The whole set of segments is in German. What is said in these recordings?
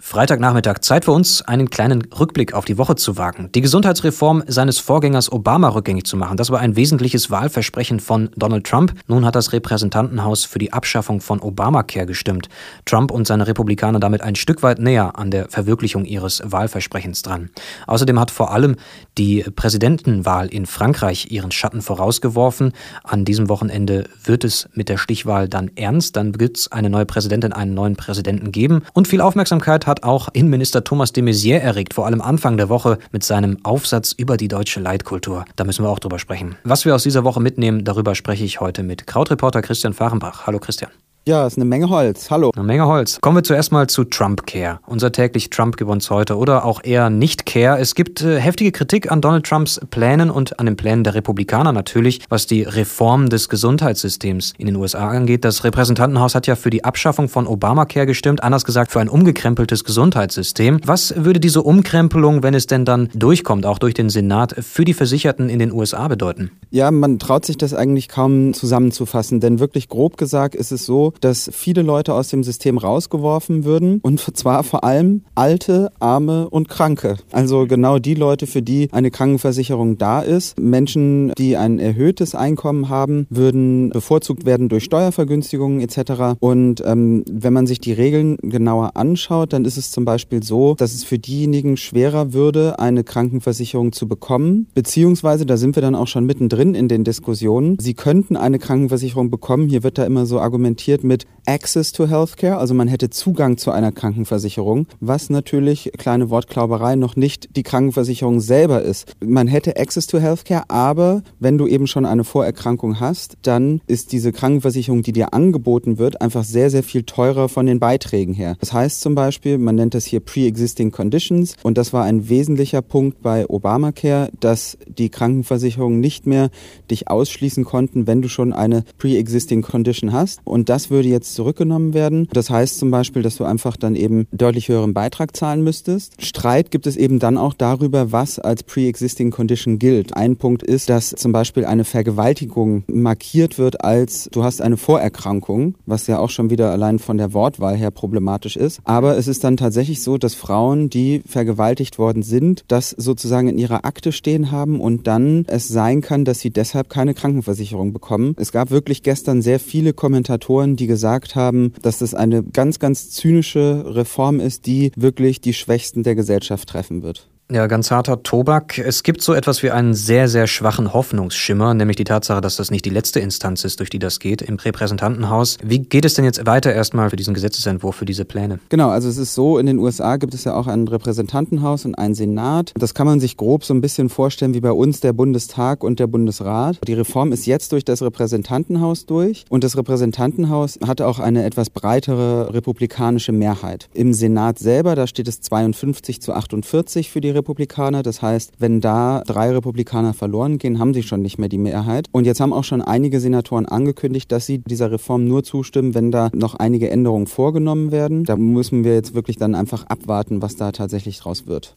Freitagnachmittag Zeit für uns, einen kleinen Rückblick auf die Woche zu wagen. Die Gesundheitsreform seines Vorgängers Obama rückgängig zu machen, das war ein wesentliches Wahlversprechen von Donald Trump. Nun hat das Repräsentantenhaus für die Abschaffung von Obamacare gestimmt. Trump und seine Republikaner damit ein Stück weit näher an der Verwirklichung ihres Wahlversprechens dran. Außerdem hat vor allem die Präsidentenwahl in Frankreich ihren Schatten vorausgeworfen. An diesem Wochenende wird es mit der Stichwahl dann ernst. Dann wird es eine neue Präsidentin, einen neuen Präsidenten geben. Und viel Aufmerksamkeit hat auch Innenminister Thomas de Maizière erregt, vor allem Anfang der Woche mit seinem Aufsatz über die deutsche Leitkultur. Da müssen wir auch drüber sprechen. Was wir aus dieser Woche mitnehmen, darüber spreche ich heute mit Krautreporter Christian Fahrenbach. Hallo Christian. Ja, ist eine Menge Holz. Hallo. Eine Menge Holz. Kommen wir zuerst mal zu Trump Care. Unser täglich Trump gewons heute oder auch eher nicht Care. Es gibt äh, heftige Kritik an Donald Trumps Plänen und an den Plänen der Republikaner natürlich, was die Reform des Gesundheitssystems in den USA angeht. Das Repräsentantenhaus hat ja für die Abschaffung von Obamacare gestimmt, anders gesagt für ein umgekrempeltes Gesundheitssystem. Was würde diese Umkrempelung, wenn es denn dann durchkommt, auch durch den Senat, für die Versicherten in den USA bedeuten? Ja, man traut sich das eigentlich kaum zusammenzufassen, denn wirklich grob gesagt ist es so, dass viele Leute aus dem System rausgeworfen würden und zwar vor allem alte, arme und Kranke. Also genau die Leute, für die eine Krankenversicherung da ist. Menschen, die ein erhöhtes Einkommen haben, würden bevorzugt werden durch Steuervergünstigungen etc. Und ähm, wenn man sich die Regeln genauer anschaut, dann ist es zum Beispiel so, dass es für diejenigen schwerer würde, eine Krankenversicherung zu bekommen. Beziehungsweise, da sind wir dann auch schon mittendrin in den Diskussionen, sie könnten eine Krankenversicherung bekommen. Hier wird da immer so argumentiert mit Access to Healthcare, also man hätte Zugang zu einer Krankenversicherung, was natürlich, kleine Wortklauberei, noch nicht die Krankenversicherung selber ist. Man hätte Access to Healthcare, aber wenn du eben schon eine Vorerkrankung hast, dann ist diese Krankenversicherung, die dir angeboten wird, einfach sehr, sehr viel teurer von den Beiträgen her. Das heißt zum Beispiel, man nennt das hier Pre-Existing Conditions und das war ein wesentlicher Punkt bei Obamacare, dass die Krankenversicherungen nicht mehr dich ausschließen konnten, wenn du schon eine Pre-Existing Condition hast. Und das würde jetzt zurückgenommen werden. Das heißt zum Beispiel, dass du einfach dann eben deutlich höheren Beitrag zahlen müsstest. Streit gibt es eben dann auch darüber, was als Pre-Existing Condition gilt. Ein Punkt ist, dass zum Beispiel eine Vergewaltigung markiert wird als du hast eine Vorerkrankung, was ja auch schon wieder allein von der Wortwahl her problematisch ist. Aber es ist dann tatsächlich so, dass Frauen, die vergewaltigt worden sind, das sozusagen in ihrer Akte stehen haben und dann es sein kann, dass sie deshalb keine Krankenversicherung bekommen. Es gab wirklich gestern sehr viele Kommentatoren, die gesagt haben, dass das eine ganz, ganz zynische Reform ist, die wirklich die Schwächsten der Gesellschaft treffen wird. Ja, ganz harter Tobak. Es gibt so etwas wie einen sehr, sehr schwachen Hoffnungsschimmer, nämlich die Tatsache, dass das nicht die letzte Instanz ist, durch die das geht, im Repräsentantenhaus. Wie geht es denn jetzt weiter erstmal für diesen Gesetzesentwurf, für diese Pläne? Genau, also es ist so, in den USA gibt es ja auch ein Repräsentantenhaus und ein Senat. Das kann man sich grob so ein bisschen vorstellen wie bei uns der Bundestag und der Bundesrat. Die Reform ist jetzt durch das Repräsentantenhaus durch und das Repräsentantenhaus hatte auch eine etwas breitere republikanische Mehrheit. Im Senat selber, da steht es 52 zu 48 für die Republikaner. Das heißt, wenn da drei Republikaner verloren gehen, haben sie schon nicht mehr die Mehrheit. Und jetzt haben auch schon einige Senatoren angekündigt, dass sie dieser Reform nur zustimmen, wenn da noch einige Änderungen vorgenommen werden. Da müssen wir jetzt wirklich dann einfach abwarten, was da tatsächlich draus wird.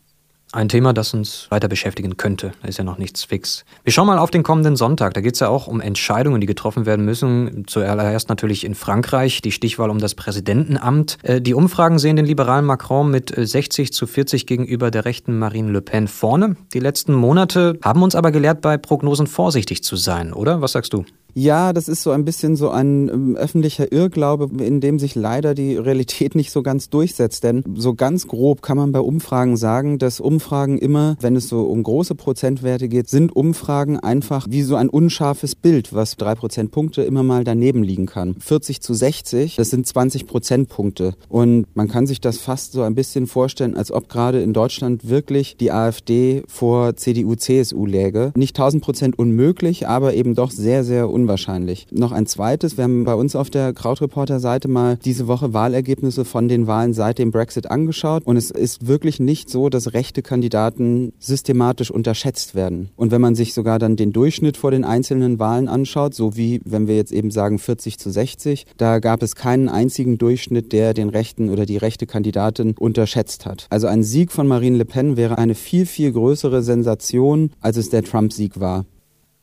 Ein Thema, das uns weiter beschäftigen könnte. Da ist ja noch nichts fix. Wir schauen mal auf den kommenden Sonntag. Da geht es ja auch um Entscheidungen, die getroffen werden müssen. Zuallererst natürlich in Frankreich die Stichwahl um das Präsidentenamt. Äh, die Umfragen sehen den liberalen Macron mit 60 äh, zu 40 gegenüber der rechten Marine Le Pen vorne. Die letzten Monate haben uns aber gelehrt, bei Prognosen vorsichtig zu sein, oder? Was sagst du? Ja, das ist so ein bisschen so ein ähm, öffentlicher Irrglaube, in dem sich leider die Realität nicht so ganz durchsetzt. Denn so ganz grob kann man bei Umfragen sagen, dass Umfragen immer, wenn es so um große Prozentwerte geht, sind Umfragen einfach wie so ein unscharfes Bild, was drei Prozentpunkte immer mal daneben liegen kann. 40 zu 60, das sind 20 Prozentpunkte. Und man kann sich das fast so ein bisschen vorstellen, als ob gerade in Deutschland wirklich die AfD vor CDU, CSU läge. Nicht 1000 Prozent unmöglich, aber eben doch sehr, sehr unmöglich unwahrscheinlich. Noch ein zweites, wir haben bei uns auf der Krautreporter-Seite mal diese Woche Wahlergebnisse von den Wahlen seit dem Brexit angeschaut und es ist wirklich nicht so, dass rechte Kandidaten systematisch unterschätzt werden. Und wenn man sich sogar dann den Durchschnitt vor den einzelnen Wahlen anschaut, so wie wenn wir jetzt eben sagen 40 zu 60, da gab es keinen einzigen Durchschnitt, der den rechten oder die rechte Kandidatin unterschätzt hat. Also ein Sieg von Marine Le Pen wäre eine viel, viel größere Sensation, als es der Trump-Sieg war.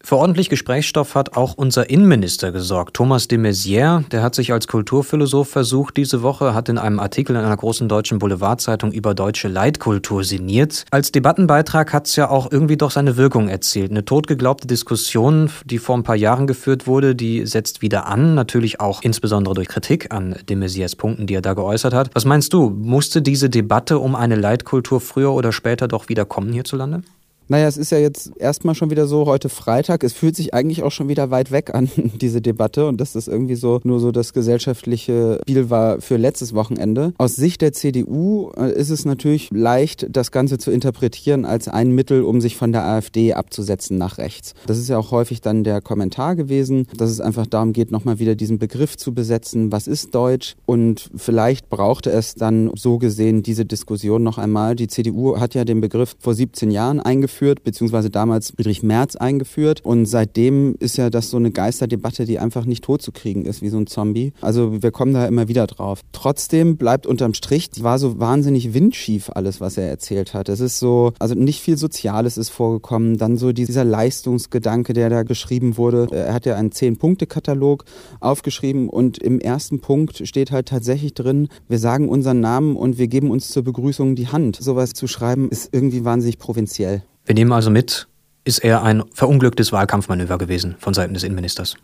Für ordentlich Gesprächsstoff hat auch unser Innenminister gesorgt. Thomas de Maizière, der hat sich als Kulturphilosoph versucht diese Woche, hat in einem Artikel in einer großen deutschen Boulevardzeitung über deutsche Leitkultur sinniert. Als Debattenbeitrag hat es ja auch irgendwie doch seine Wirkung erzielt. Eine totgeglaubte Diskussion, die vor ein paar Jahren geführt wurde, die setzt wieder an. Natürlich auch insbesondere durch Kritik an de Maizières Punkten, die er da geäußert hat. Was meinst du, musste diese Debatte um eine Leitkultur früher oder später doch wieder kommen hierzulande? Naja, es ist ja jetzt erstmal schon wieder so, heute Freitag. Es fühlt sich eigentlich auch schon wieder weit weg an, diese Debatte. Und dass das irgendwie so nur so das gesellschaftliche Spiel war für letztes Wochenende. Aus Sicht der CDU äh, ist es natürlich leicht, das Ganze zu interpretieren als ein Mittel, um sich von der AfD abzusetzen nach rechts. Das ist ja auch häufig dann der Kommentar gewesen, dass es einfach darum geht, nochmal wieder diesen Begriff zu besetzen. Was ist Deutsch? Und vielleicht brauchte es dann so gesehen diese Diskussion noch einmal. Die CDU hat ja den Begriff vor 17 Jahren eingeführt eingeführt, beziehungsweise damals Friedrich Merz eingeführt. Und seitdem ist ja das so eine Geisterdebatte, die einfach nicht totzukriegen ist, wie so ein Zombie. Also wir kommen da immer wieder drauf. Trotzdem bleibt unterm Strich, war so wahnsinnig windschief alles, was er erzählt hat. Es ist so, also nicht viel Soziales ist vorgekommen. Dann so dieser Leistungsgedanke, der da geschrieben wurde. Er hat ja einen Zehn-Punkte-Katalog aufgeschrieben und im ersten Punkt steht halt tatsächlich drin, wir sagen unseren Namen und wir geben uns zur Begrüßung die Hand. Sowas zu schreiben ist irgendwie wahnsinnig provinziell. Wir nehmen also mit, ist er ein verunglücktes Wahlkampfmanöver gewesen von Seiten des Innenministers.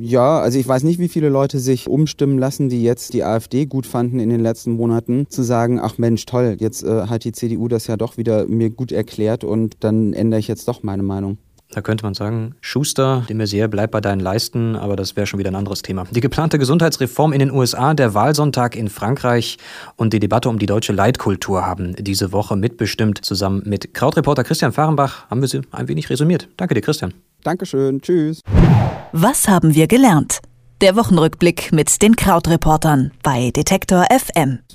Ja, also ich weiß nicht, wie viele Leute sich umstimmen lassen, die jetzt die AfD gut fanden in den letzten Monaten, zu sagen, ach Mensch, toll, jetzt äh, hat die CDU das ja doch wieder mir gut erklärt und dann ändere ich jetzt doch meine Meinung. Da könnte man sagen, Schuster, de Maizière, bleib bei deinen Leisten, aber das wäre schon wieder ein anderes Thema. Die geplante Gesundheitsreform in den USA, der Wahlsonntag in Frankreich und die Debatte um die deutsche Leitkultur haben diese Woche mitbestimmt. Zusammen mit Krautreporter Christian Fahrenbach haben wir sie ein wenig resümiert. Danke dir, Christian. Dankeschön, tschüss. Was haben wir gelernt? Der Wochenrückblick mit den Krautreportern bei Detektor FM.